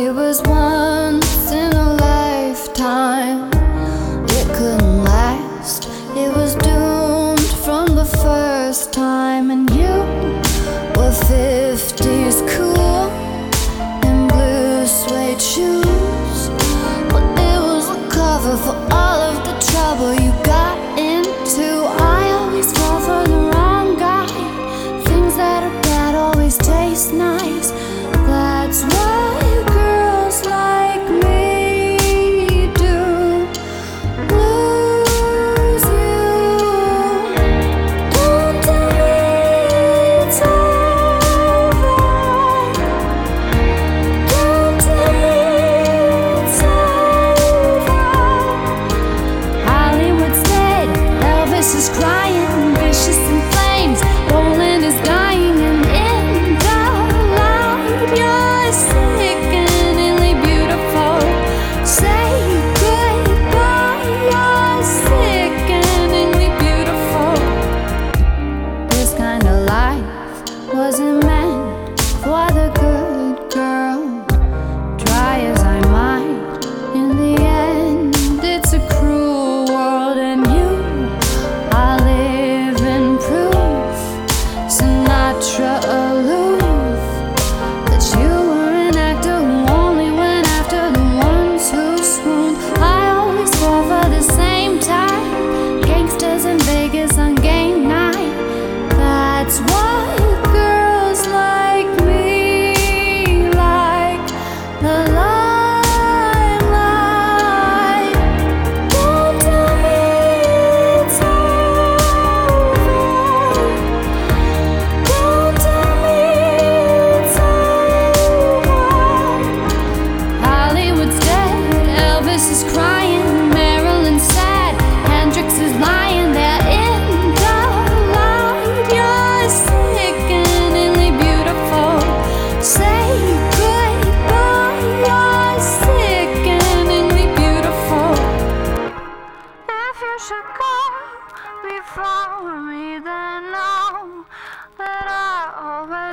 It was once in a lifetime, it couldn't last. It was doomed from the first time, and you were 50s cool in blue suede shoes. why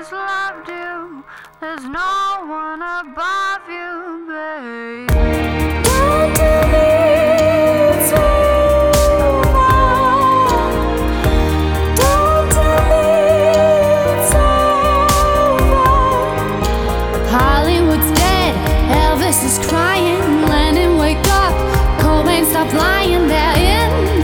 always loved you. There's no one above you, babe. What do? Elvis is crying. Lennon, wake up. Cobain, stop lying. In.